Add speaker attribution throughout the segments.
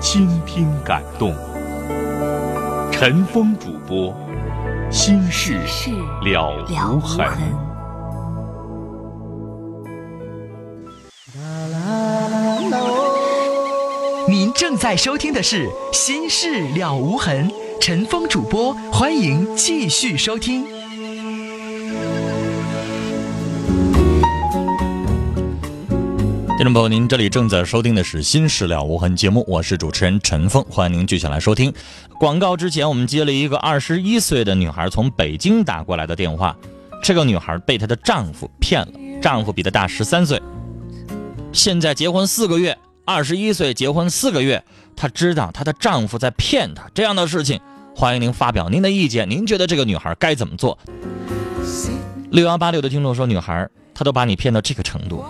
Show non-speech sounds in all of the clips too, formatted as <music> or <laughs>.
Speaker 1: 倾听感动。陈峰主播，心事了无痕。
Speaker 2: 您正在收听的是《心事了无痕》，陈峰主播，欢迎继续收听。
Speaker 3: 听众朋友，您这里正在收听的是《新事了无痕》节目，我是主持人陈峰，欢迎您继续来收听。广告之前，我们接了一个二十一岁的女孩从北京打过来的电话，这个女孩被她的丈夫骗了，丈夫比她大十三岁，现在结婚四个月，二十一岁结婚四个月，她知道她的丈夫在骗她，这样的事情，欢迎您发表您的意见，您觉得这个女孩该怎么做？六幺八六的听众说，女孩她都把你骗到这个程度。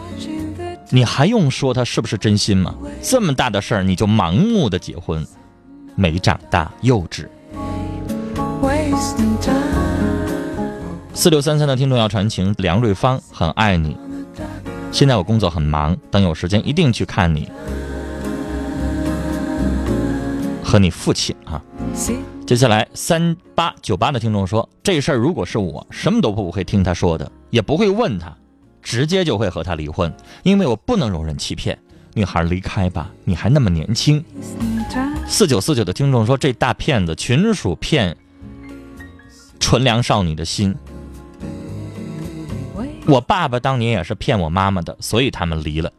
Speaker 3: 你还用说他是不是真心吗？这么大的事儿你就盲目的结婚，没长大，幼稚。四六三三的听众要传情，梁瑞芳很爱你。现在我工作很忙，等有时间一定去看你和你父亲啊。接下来三八九八的听众说，这事儿如果是我，什么都不会听他说的，也不会问他。直接就会和他离婚，因为我不能容忍欺骗。女孩离开吧，你还那么年轻。四九四九的听众说，这大骗子纯属骗纯良少女的心。我爸爸当年也是骗我妈妈的，所以他们离了。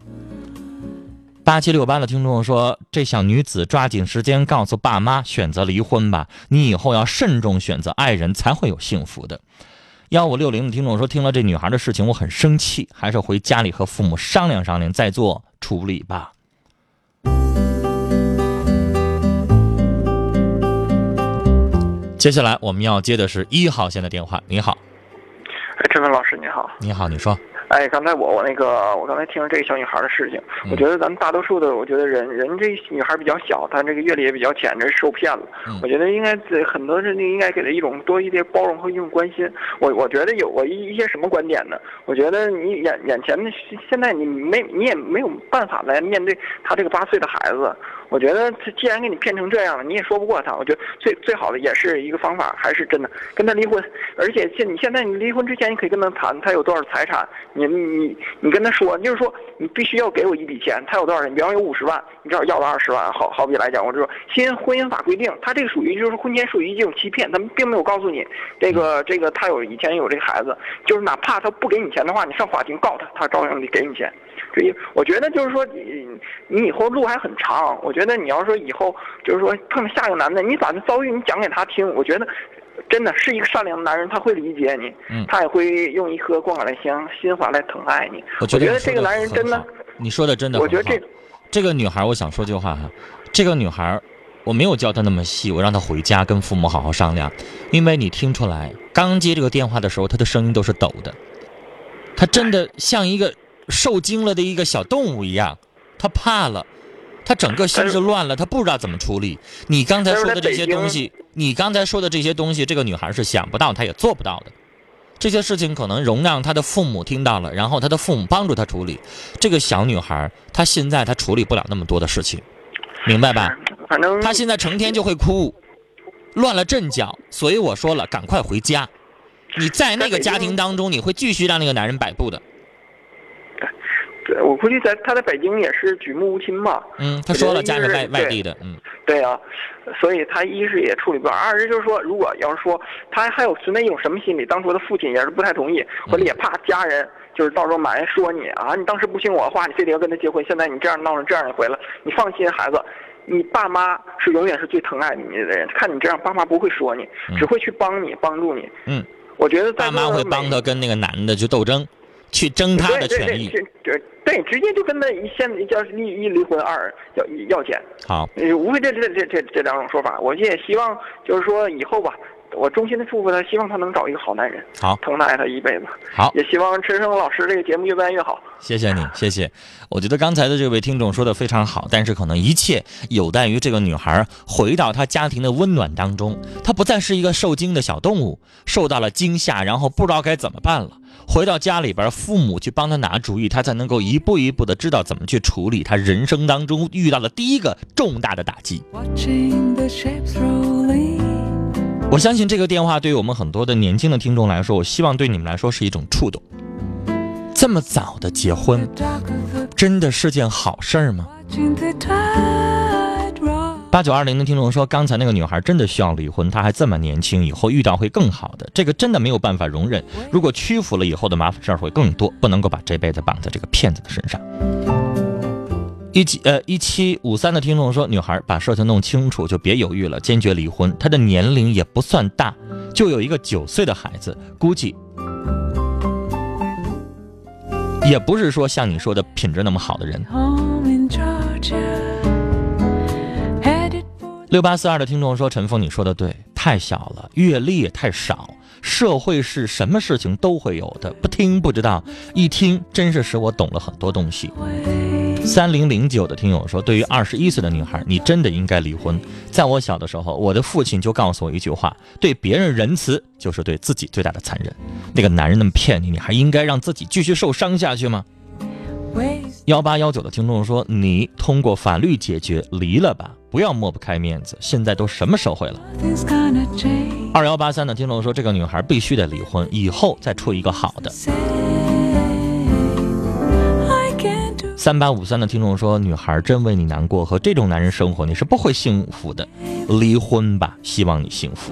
Speaker 3: 八七六八的听众说，这小女子抓紧时间告诉爸妈，选择离婚吧。你以后要慎重选择爱人，才会有幸福的。幺五六零的听众说：“听了这女孩的事情，我很生气，还是回家里和父母商量商量，再做处理吧。”接下来我们要接的是一号线的电话。你好，
Speaker 4: 哎，陈文老师，你好。
Speaker 3: 你好，你说。
Speaker 4: 哎，刚才我我那个，我刚才听了这个小女孩的事情，我觉得咱们大多数的，我觉得人人这女孩比较小，她这个阅历也比较浅，这受骗了。我觉得应该很多人应该给她一种多一点包容和一种关心。我我觉得有我一一些什么观点呢？我觉得你眼眼前的现在你没你也没有办法来面对她这个八岁的孩子。我觉得他既然给你骗成这样了，你也说不过他。我觉得最最好的也是一个方法，还是真的跟他离婚。而且现你现在你离婚之前，你可以跟他谈他有多少财产，你你你跟他说，就是说你必须要给我一笔钱，他有多少人？比方有五十万，你至少要了二十万。好好比来讲，我就说新婚姻法规定，他这个属于就是婚前属于一种欺骗，他们并没有告诉你这个这个他有以前有这个孩子，就是哪怕他不给你钱的话，你上法庭告他，他照样得给你钱。我觉得就是说你你以后路还很长，我觉。得你要说以后就是说碰到下一个男的，你把这遭遇你讲给他听，我觉得真的是一个善良的男人，他会理解你，他也会用一颗光来香心怀来疼爱你。
Speaker 3: 我觉
Speaker 4: 得这个男人真的，
Speaker 3: 你说的真的，
Speaker 4: 我觉得这
Speaker 3: 这个女孩，我想说句话哈，这个女孩我没有教她那么细，我让她回家跟父母好好商量，因为你听出来，刚接这个电话的时候，她的声音都是抖的，她真的像一个受惊了的一个小动物一样，他怕了。他整个心是乱了，他不知道怎么处理。你刚才说的这些东西，你刚才说的这些东西，这个女孩是想不到，她也做不到的。这些事情可能容让她的父母听到了，然后她的父母帮助她处理。这个小女孩，她现在她处理不了那么多的事情，明白吧？
Speaker 4: 反正
Speaker 3: 她现在成天就会哭，乱了阵脚。所以我说了，赶快回家。你在那个家庭当中，你会继续让那个男人摆布的。
Speaker 4: 我估计在他在北京也是举目无亲嘛。
Speaker 3: 嗯，他说了家是外外地的，嗯，
Speaker 4: 对啊，所以他一是也处理不了，二是就是说，如果要是说他还有存在一种什么心理，当初的父亲也是不太同意，或者也怕家人就是到时候埋怨说你啊，你当时不听我的话，你非得要跟他结婚，现在你这样闹成这样一回了，你放心，孩子，你爸妈是永远是最疼爱你的人，看你这样，爸妈不会说你，只会去帮你帮助你。
Speaker 3: 嗯，
Speaker 4: 我觉得
Speaker 3: 爸妈会帮他跟那个男的去斗争。去争他的权益。
Speaker 4: 对对，直接就跟他现叫一一离婚，二要要钱。
Speaker 3: 好，
Speaker 4: 无非这这这这这两种说法。我也希望就是说以后吧。我衷心的祝福他，希望他能找一个好男人，
Speaker 3: 好
Speaker 4: 疼爱他一辈子。
Speaker 3: 好，
Speaker 4: 也希望陈生老师这个节目越办越好。
Speaker 3: 谢谢你，谢谢。我觉得刚才的这位听众说的非常好，但是可能一切有待于这个女孩回到她家庭的温暖当中。她不再是一个受惊的小动物，受到了惊吓，然后不知道该怎么办了。回到家里边，父母去帮她拿主意，她才能够一步一步的知道怎么去处理她人生当中遇到的第一个重大的打击。我相信这个电话对于我们很多的年轻的听众来说，我希望对你们来说是一种触动。这么早的结婚，真的是件好事儿吗？八九二零的听众说，刚才那个女孩真的需要离婚，她还这么年轻，以后遇到会更好的。这个真的没有办法容忍，如果屈服了，以后的麻烦事儿会更多，不能够把这辈子绑在这个骗子的身上。一七呃一七五三的听众说，女孩把事情弄清楚就别犹豫了，坚决离婚。她的年龄也不算大，就有一个九岁的孩子，估计也不是说像你说的品质那么好的人。六八四二的听众说，陈峰你说的对，太小了，阅历也太少，社会是什么事情都会有的，不听不知道，一听真是使我懂了很多东西。三零零九的听友说：“对于二十一岁的女孩，你真的应该离婚。在我小的时候，我的父亲就告诉我一句话：对别人仁慈，就是对自己最大的残忍。那个男人那么骗你，你还应该让自己继续受伤下去吗？”幺八幺九的听众说：“你通过法律解决，离了吧，不要抹不开面子。现在都什么社会了？”二幺八三的听众说：“这个女孩必须得离婚，以后再处一个好的。”三八五三的听众说：“女孩真为你难过，和这种男人生活你是不会幸福的，离婚吧，希望你幸福。”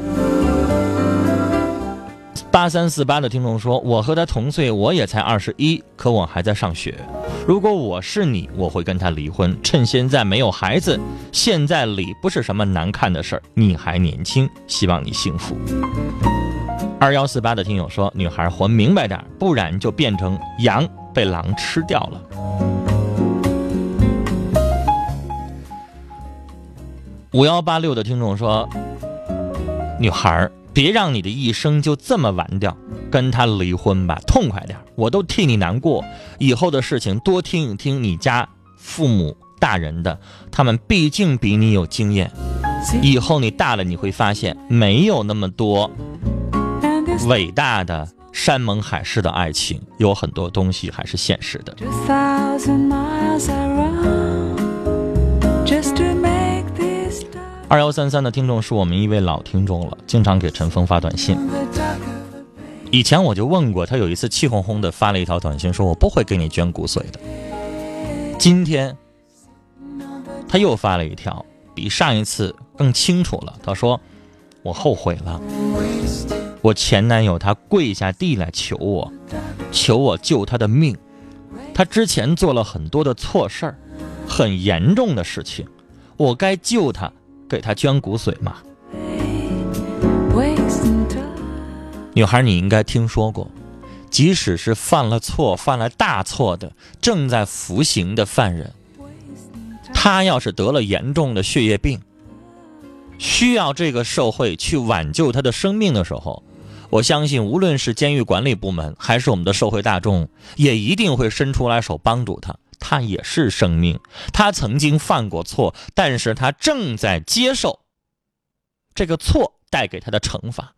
Speaker 3: 八三四八的听众说：“我和他同岁，我也才二十一，可我还在上学。如果我是你，我会跟他离婚，趁现在没有孩子，现在离不是什么难看的事儿。你还年轻，希望你幸福。”二幺四八的听友说：“女孩活明白点，不然就变成羊被狼吃掉了。”五幺八六的听众说：“女孩，别让你的一生就这么完掉，跟他离婚吧，痛快点，我都替你难过。以后的事情多听一听你家父母大人的，他们毕竟比你有经验。以后你大了，你会发现没有那么多伟大的山盟海誓的爱情，有很多东西还是现实的。”二幺三三的听众是我们一位老听众了，经常给陈峰发短信。以前我就问过他，有一次气哄哄的发了一条短信，说我不会给你捐骨髓的。今天他又发了一条，比上一次更清楚了。他说我后悔了，我前男友他跪下地来求我，求我救他的命。他之前做了很多的错事儿，很严重的事情，我该救他。给他捐骨髓嘛？女孩，你应该听说过，即使是犯了错、犯了大错的正在服刑的犯人，他要是得了严重的血液病，需要这个社会去挽救他的生命的时候，我相信，无论是监狱管理部门，还是我们的社会大众，也一定会伸出来手帮助他。他也是生命，他曾经犯过错，但是他正在接受这个错带给他的惩罚，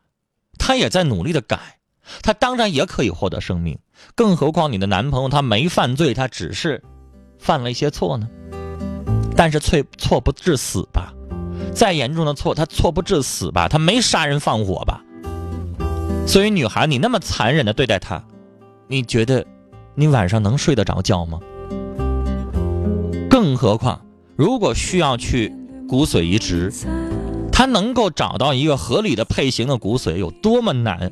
Speaker 3: 他也在努力的改，他当然也可以获得生命。更何况你的男朋友他没犯罪，他只是犯了一些错呢。但是错错不致死吧？再严重的错，他错不致死吧？他没杀人放火吧？所以女孩，你那么残忍的对待他，你觉得你晚上能睡得着觉吗？更何况，如果需要去骨髓移植，他能够找到一个合理的配型的骨髓有多么难？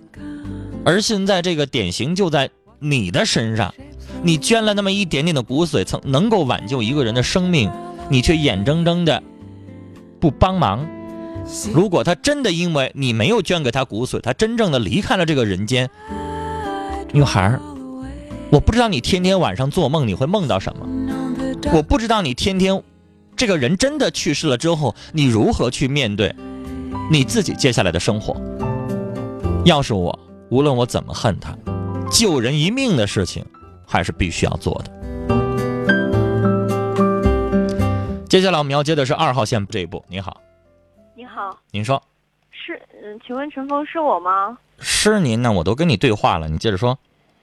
Speaker 3: 而现在这个典型就在你的身上，你捐了那么一点点的骨髓，曾能够挽救一个人的生命，你却眼睁睁的不帮忙。如果他真的因为你没有捐给他骨髓，他真正的离开了这个人间，女孩我不知道你天天晚上做梦你会梦到什么，我不知道你天天这个人真的去世了之后，你如何去面对你自己接下来的生活。要是我，无论我怎么恨他，救人一命的事情还是必须要做的。接下来我们要接的是二号线这一步。你好，
Speaker 5: 你好，
Speaker 3: 您说
Speaker 5: 是嗯，请问陈峰是我吗？
Speaker 3: 是您呢？我都跟你对话了，你接着说。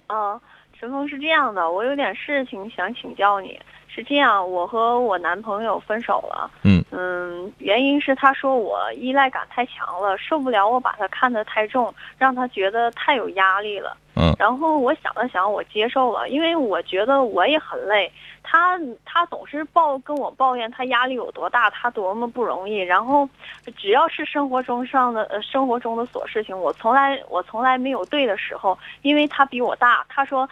Speaker 5: 啊，陈峰是这样的，我有点事情想请教你。是这样，我和我男朋友分手了。
Speaker 3: 嗯
Speaker 5: 嗯，原因是他说我依赖感太强了，受不了我把他看得太重，让他觉得太有压力了。
Speaker 3: 嗯
Speaker 5: 然后我想了想，我接受了，因为我觉得我也很累。他他总是抱跟我抱怨他压力有多大，他多么不容易。然后，只要是生活中上的呃生活中的琐事情，我从来我从来没有对的时候，因为他比我大。他说，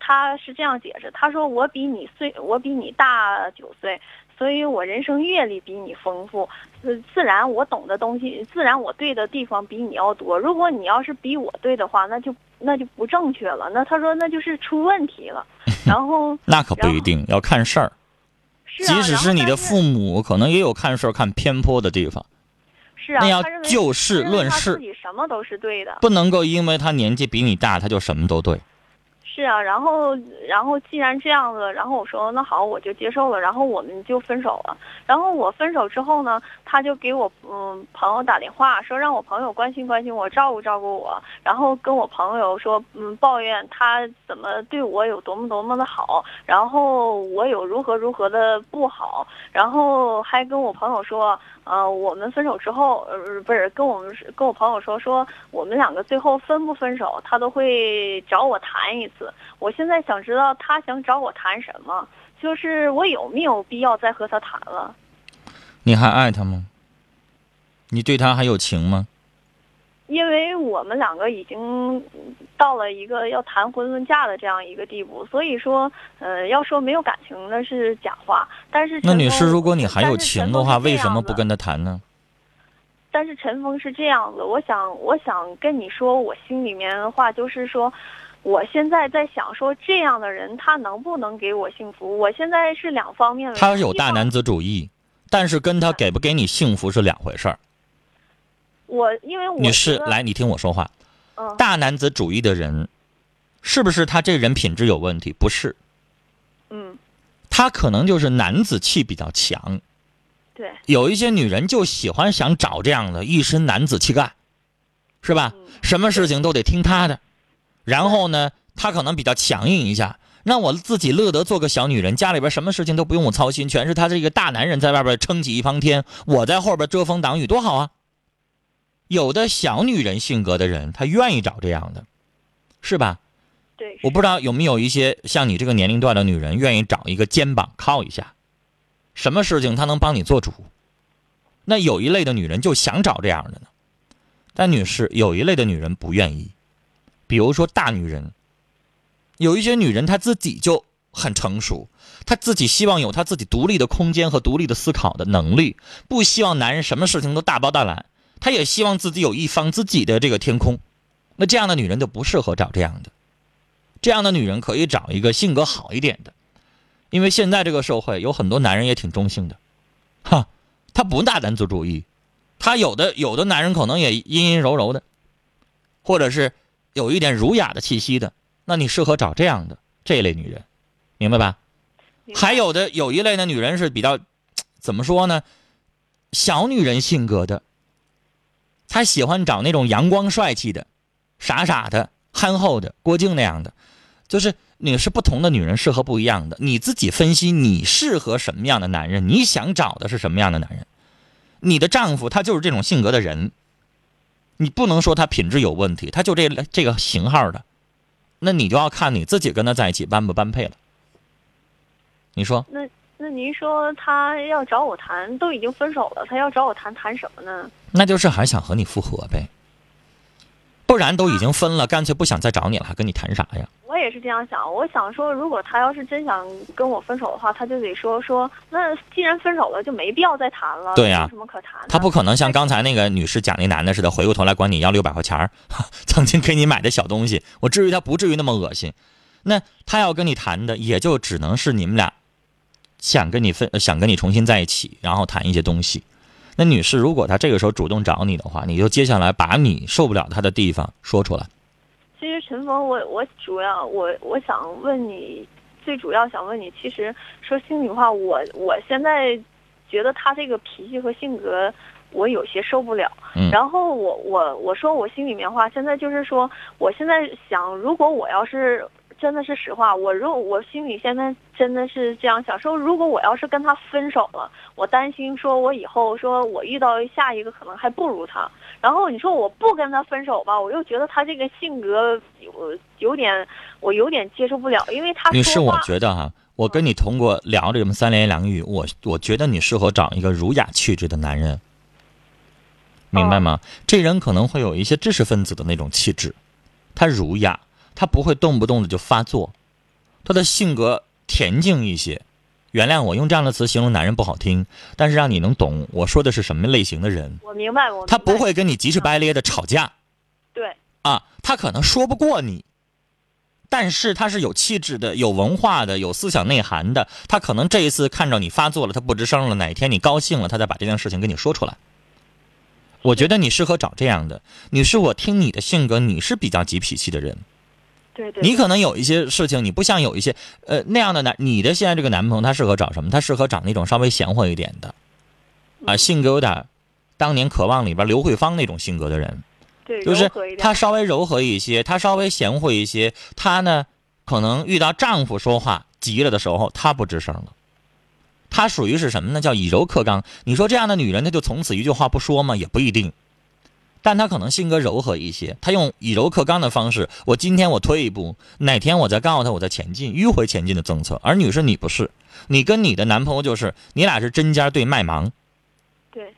Speaker 5: 他是这样解释，他说我比你岁我比你大九岁，所以我人生阅历比你丰富，自，自然我懂的东西，自然我对的地方比你要多。如果你要是比我对的话，那就那就不正确了。那他说那就是出问题了。<laughs> 然后 <laughs>
Speaker 3: 那可不一定，要看事儿。
Speaker 5: 是啊，
Speaker 3: 即使是你的父母，可能也有看事儿看偏颇的地方，
Speaker 5: 是啊，
Speaker 3: 那要就事论事
Speaker 5: 他自己什么都是对的。
Speaker 3: 不能够因为他年纪比你大，他就什么都对。
Speaker 5: 是啊，然后然后既然这样子，然后我说那好，我就接受了，然后我们就分手了。然后我分手之后呢，他就给我嗯朋友打电话，说让我朋友关心关心我，照顾照顾我，然后跟我朋友说嗯抱怨他怎么对我有多么多么的好，然后我有如何如何的不好，然后还跟我朋友说，呃我们分手之后，呃不是跟我们跟我朋友说说我们两个最后分不分手，他都会找我谈一次。我现在想知道他想找我谈什么，就是我有没有必要再和他谈了？
Speaker 3: 你还爱他吗？你对他还有情吗？
Speaker 5: 因为我们两个已经到了一个要谈婚论嫁的这样一个地步，所以说，呃，要说没有感情那是假话。但是
Speaker 3: 那女士，如果你还有情的话，为什么不跟他谈呢？
Speaker 5: 但是陈峰是这样子，我想，我想跟你说，我心里面的话就是说，我现在在想说，这样的人他能不能给我幸福？我现在是两方面的。
Speaker 3: 他有大男子主义，但是跟他给不给你幸福是两回事儿。
Speaker 5: 我因为我
Speaker 3: 女士，来，你听我说话。
Speaker 5: 嗯，
Speaker 3: 大男子主义的人，是不是他这人品质有问题？不是，
Speaker 5: 嗯，
Speaker 3: 他可能就是男子气比较强。
Speaker 5: 对，
Speaker 3: 有一些女人就喜欢想找这样的一身男子气概，是吧？
Speaker 5: 嗯
Speaker 3: 什么事情都得听他的，然后呢，他可能比较强硬一下，让我自己乐得做个小女人，家里边什么事情都不用我操心，全是他这个大男人在外边撑起一方天，我在后边遮风挡雨，多好啊！有的小女人性格的人，她愿意找这样的，是吧？
Speaker 5: 对，
Speaker 3: 我不知道有没有一些像你这个年龄段的女人，愿意找一个肩膀靠一下，什么事情她能帮你做主。那有一类的女人就想找这样的呢，但女士有一类的女人不愿意，比如说大女人，有一些女人她自己就很成熟，她自己希望有她自己独立的空间和独立的思考的能力，不希望男人什么事情都大包大揽，她也希望自己有一方自己的这个天空。那这样的女人就不适合找这样的。这样的女人可以找一个性格好一点的，因为现在这个社会有很多男人也挺中性的，哈，他不大男子主义，他有的有的男人可能也阴阴柔柔的，或者是有一点儒雅的气息的，那你适合找这样的这一类女人，明白吧？还有的有一类的女人是比较怎么说呢？小女人性格的，他喜欢找那种阳光帅气的、傻傻的、憨厚的、郭靖那样的，就是你是不同的女人适合不一样的。你自己分析你适合什么样的男人，你想找的是什么样的男人。你的丈夫他就是这种性格的人，你不能说他品质有问题，他就这这个型号的，那你就要看你自己跟他在一起般不般配了。你说？
Speaker 5: 那那您说他要找我谈，都已经分手了，他要找我谈谈什么呢？
Speaker 3: 那就是还想和你复合呗，不然都已经分了，干脆不想再找你了，还跟你谈啥呀？
Speaker 5: 我也是这样想，我想说，如果他要是真想跟我分手的话，他就得说说，那既然分手了，就没必要再谈了，
Speaker 3: 对呀
Speaker 5: 有什么可谈？
Speaker 3: 他不可能像刚才那个女士讲那男的似的，回过头来管你要六百块钱儿 <laughs> 曾经给你买的小东西，我至于他不至于那么恶心。那他要跟你谈的，也就只能是你们俩想跟你分，想跟你重新在一起，然后谈一些东西。那女士，如果她这个时候主动找你的话，你就接下来把你受不了她的地方说出来。
Speaker 5: 其实陈峰，我我主要我我想问你，最主要想问你，其实说心里话，我我现在觉得他这个脾气和性格，我有些受不了。
Speaker 3: 嗯
Speaker 5: 然后我我我说我心里面话，现在就是说，我现在想，如果我要是真的是实话，我如果我心里现在真的是这样想，说如果我要是跟他分手了，我担心说我以后说我遇到下一个可能还不如他。然后你说我不跟他分手吧，我又觉得他这个性格有有点，我有点接受不了，因为他
Speaker 3: 女士，我觉得哈，我跟你通过聊这么三言两语，我我觉得你适合找一个儒雅气质的男人，明白吗？这人可能会有一些知识分子的那种气质，他儒雅，他不会动不动的就发作，他的性格恬静一些。原谅我用这样的词形容男人不好听，但是让你能懂我说的是什么类型的人。
Speaker 5: 我明白，
Speaker 3: 他不会跟你急赤白咧的吵架，
Speaker 5: 对
Speaker 3: 啊，他可能说不过你，但是他是有气质的、有文化的、有思想内涵的。他可能这一次看着你发作了，他不吱声了，哪天你高兴了，他再把这件事情跟你说出来。我觉得你适合找这样的你是。我听你的性格，你是比较急脾气的人，
Speaker 5: 对对，
Speaker 3: 你可能有一些事情，你不像有一些呃那样的男，你的现在这个男朋友他适合找什么？他适合找那种稍微贤惠一点的，啊，性格有点当年《渴望》里边刘慧芳那种性格的人。
Speaker 5: 对
Speaker 3: 就是
Speaker 5: 柔和一点
Speaker 3: 她稍微柔和一些，他稍微贤惠一些，他呢可能遇到丈夫说话急了的时候，他不吱声了。他属于是什么呢？叫以柔克刚。你说这样的女人，她就从此一句话不说吗？也不一定。但他可能性格柔和一些，他用以柔克刚的方式，我今天我退一步，哪天我再告诉他我在前进，迂回前进的政策。而女士你不是，你跟你的男朋友就是你俩是针尖对麦芒
Speaker 5: 对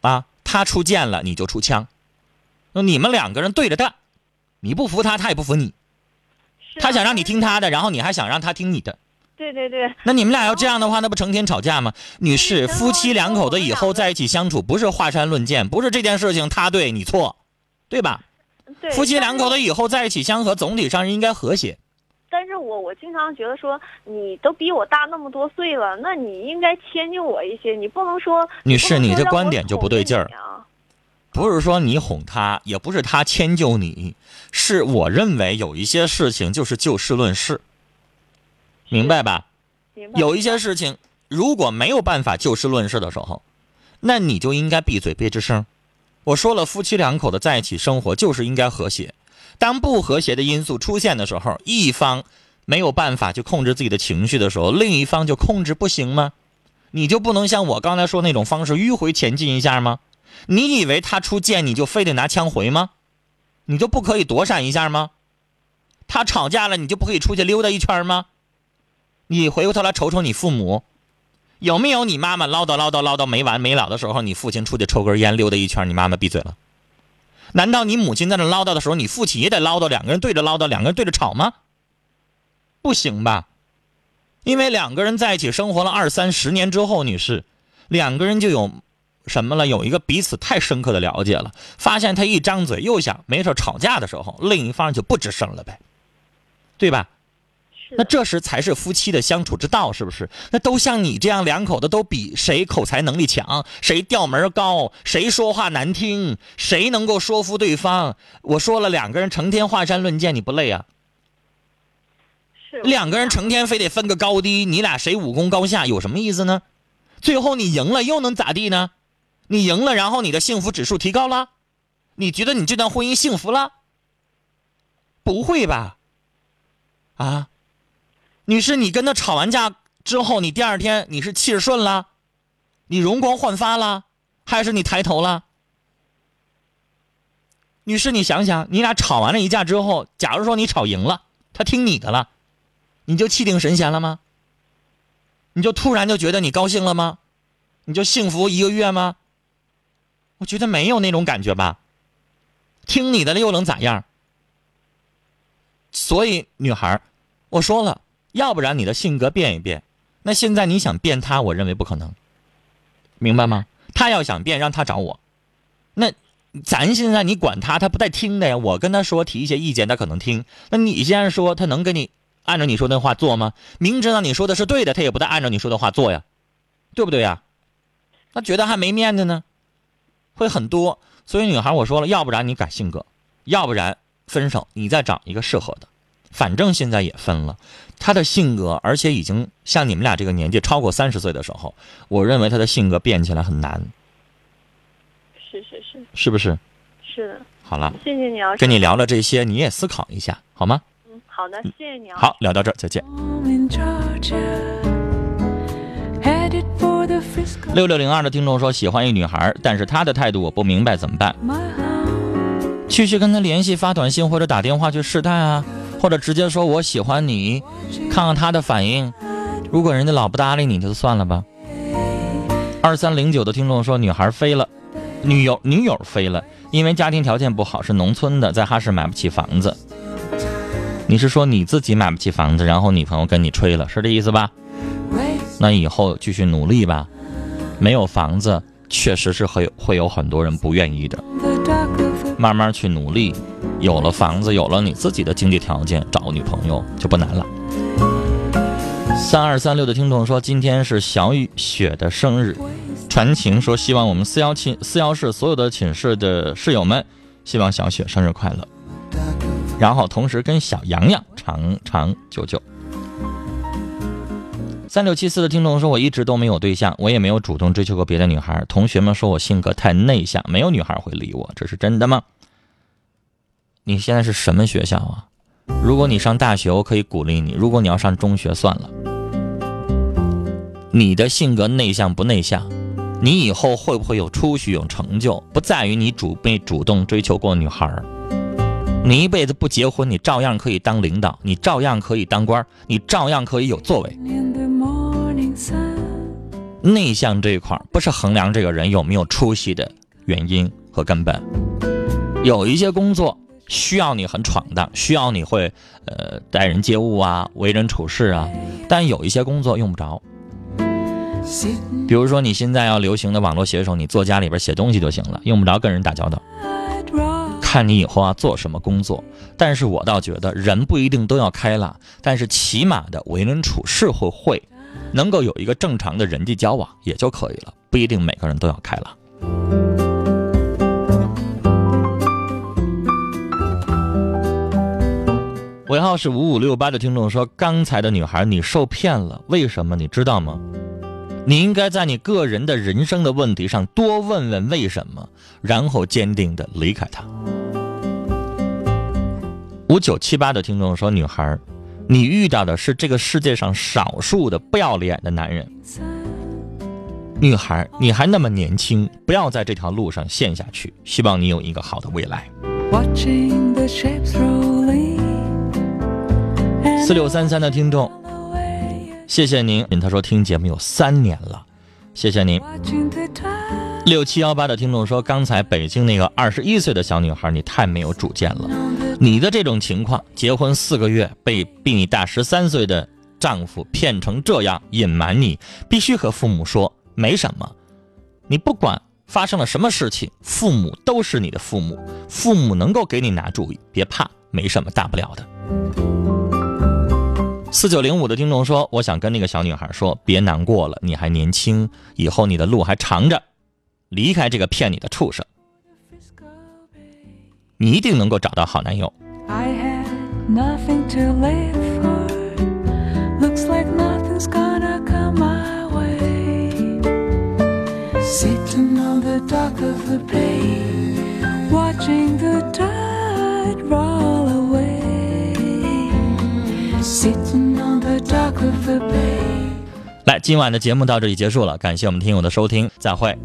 Speaker 3: 啊，他出剑了你就出枪，那你们两个人对着干，你不服他，他也不服你。他想让你听他的，然后你还想让他听你的，
Speaker 5: 对对对
Speaker 3: 那你们俩要这样的话，那不成天吵架吗？女士，夫妻两口子以后在一起相处，不是华山论剑，不是这件事情他对你错，对吧？
Speaker 5: 对，
Speaker 3: 夫妻两口子以后在一起相和，总体上是应该和谐。
Speaker 5: 但是我我经常觉得说，你都比我大那么多岁了，那你应该迁就我一些，你不能说
Speaker 3: 女士你这观点就不对劲儿不是说你哄他，也不是他迁就你，是我认为有一些事情就是就事论事，明白吧？
Speaker 5: 明白
Speaker 3: 有一些事情如果没有办法就事论事的时候，那你就应该闭嘴别吱声。我说了，夫妻两口子在一起生活就是应该和谐。当不和谐的因素出现的时候，一方没有办法去控制自己的情绪的时候，另一方就控制不行吗？你就不能像我刚才说那种方式迂回前进一下吗？你以为他出剑你就非得拿枪回吗？你就不可以躲闪一下吗？他吵架了你就不可以出去溜达一圈吗？你回过头来瞅瞅你父母，有没有你妈妈唠叨唠叨唠叨没完没了的时候，你父亲出去抽根烟溜达一圈，你妈妈闭嘴了？难道你母亲在那唠叨的时候，你父亲也得唠叨，两个人对着唠叨，两个人对着吵吗？不行吧？因为两个人在一起生活了二三十年之后，女士，两个人就有什么了？有一个彼此太深刻的了解了，发现他一张嘴又想没事吵架的时候，另一方就不吱声了呗，对吧？那这时才是夫妻的相处之道，是不是？那都像你这样两口子都比谁口才能力强，谁调门高，谁说话难听，谁能够说服对方。我说了，两个人成天华山论剑，你不累啊？
Speaker 5: 是
Speaker 3: 两个人成天非得分个高低，你俩谁武功高下，有什么意思呢？最后你赢了又能咋地呢？你赢了，然后你的幸福指数提高了，你觉得你这段婚姻幸福了？不会吧？啊，女士，你跟他吵完架之后，你第二天你是气顺了，你容光焕发了，还是你抬头了？女士，你想想，你俩吵完了一架之后，假如说你吵赢了，他听你的了，你就气定神闲了吗？你就突然就觉得你高兴了吗？你就幸福一个月吗？我觉得没有那种感觉吧。听你的了又能咋样？所以，女孩，我说了，要不然你的性格变一变。那现在你想变他，我认为不可能，明白吗？他要想变，让他找我。那咱现在你管他，他不带听的呀。我跟他说提一些意见，他可能听。那你现在说他能跟你按照你说的话做吗？明知道你说的是对的，他也不带按照你说的话做呀，对不对呀？他觉得还没面子呢，会很多。所以女孩我说了，要不然你改性格，要不然分手，你再找一个适合的。反正现在也分了，他的性格，而且已经像你们俩这个年纪超过三十岁的时候，我认为他的性格变起来很难。
Speaker 5: 是是是
Speaker 3: 是不是？
Speaker 5: 是的。
Speaker 3: 好了，
Speaker 5: 谢谢你啊。
Speaker 3: 跟你聊了这些，你也思考一下，好吗？
Speaker 5: 嗯，好的，谢谢你啊。
Speaker 3: 好，聊到这儿，再见。六六零二的听众说喜欢一女孩，但是她的态度我不明白，怎么办？继续跟她联系，发短信或者打电话去试探啊。或者直接说我喜欢你，看看他的反应。如果人家老不搭理你，就算了吧。二三零九的听众说，女孩飞了，女友女友飞了，因为家庭条件不好，是农村的，在哈市买不起房子。你是说你自己买不起房子，然后女朋友跟你吹了，是这意思吧？那以后继续努力吧。没有房子，确实是会会有很多人不愿意的。慢慢去努力。有了房子，有了你自己的经济条件，找个女朋友就不难了。三二三六的听众说，今天是小雨雪的生日，传情说希望我们四幺寝四幺室所有的寝室的室友们，希望小雪生日快乐。然后同时跟小洋洋长长久久。三六七四的听众说，我一直都没有对象，我也没有主动追求过别的女孩。同学们说我性格太内向，没有女孩会理我，这是真的吗？你现在是什么学校啊？如果你上大学，我可以鼓励你；如果你要上中学，算了。你的性格内向不内向，你以后会不会有出息、有成就，不在于你主被主动追求过女孩儿。你一辈子不结婚，你照样可以当领导，你照样可以当官，你照样可以有作为。内向这一块不是衡量这个人有没有出息的原因和根本。有一些工作。需要你很闯荡，需要你会，呃，待人接物啊，为人处事啊。但有一些工作用不着，比如说你现在要流行的网络写手，你坐家里边写东西就行了，用不着跟人打交道。看你以后啊做什么工作。但是我倒觉得人不一定都要开朗，但是起码的为人处事会会，能够有一个正常的人际交往也就可以了，不一定每个人都要开朗。尾号是五五六八的听众说：“刚才的女孩，你受骗了，为什么？你知道吗？你应该在你个人的人生的问题上多问问为什么，然后坚定的离开他。”五九七八的听众说：“女孩，你遇到的是这个世界上少数的不要脸的男人。女孩，你还那么年轻，不要在这条路上陷下去。希望你有一个好的未来。” Watching the shapes roll 四六三三的听众，谢谢您。他说听节目有三年了，谢谢您。六七幺八的听众说，刚才北京那个二十一岁的小女孩，你太没有主见了。你的这种情况，结婚四个月被比你大十三岁的丈夫骗成这样，隐瞒你，必须和父母说，没什么。你不管发生了什么事情，父母都是你的父母，父母能够给你拿主意，别怕，没什么大不了的。四九零五的听众说：“我想跟那个小女孩说，别难过了，你还年轻，以后你的路还长着，离开这个骗你的畜生，你一定能够找到好男友。”来，今晚的节目到这里结束了，感谢我们听友的收听，再会。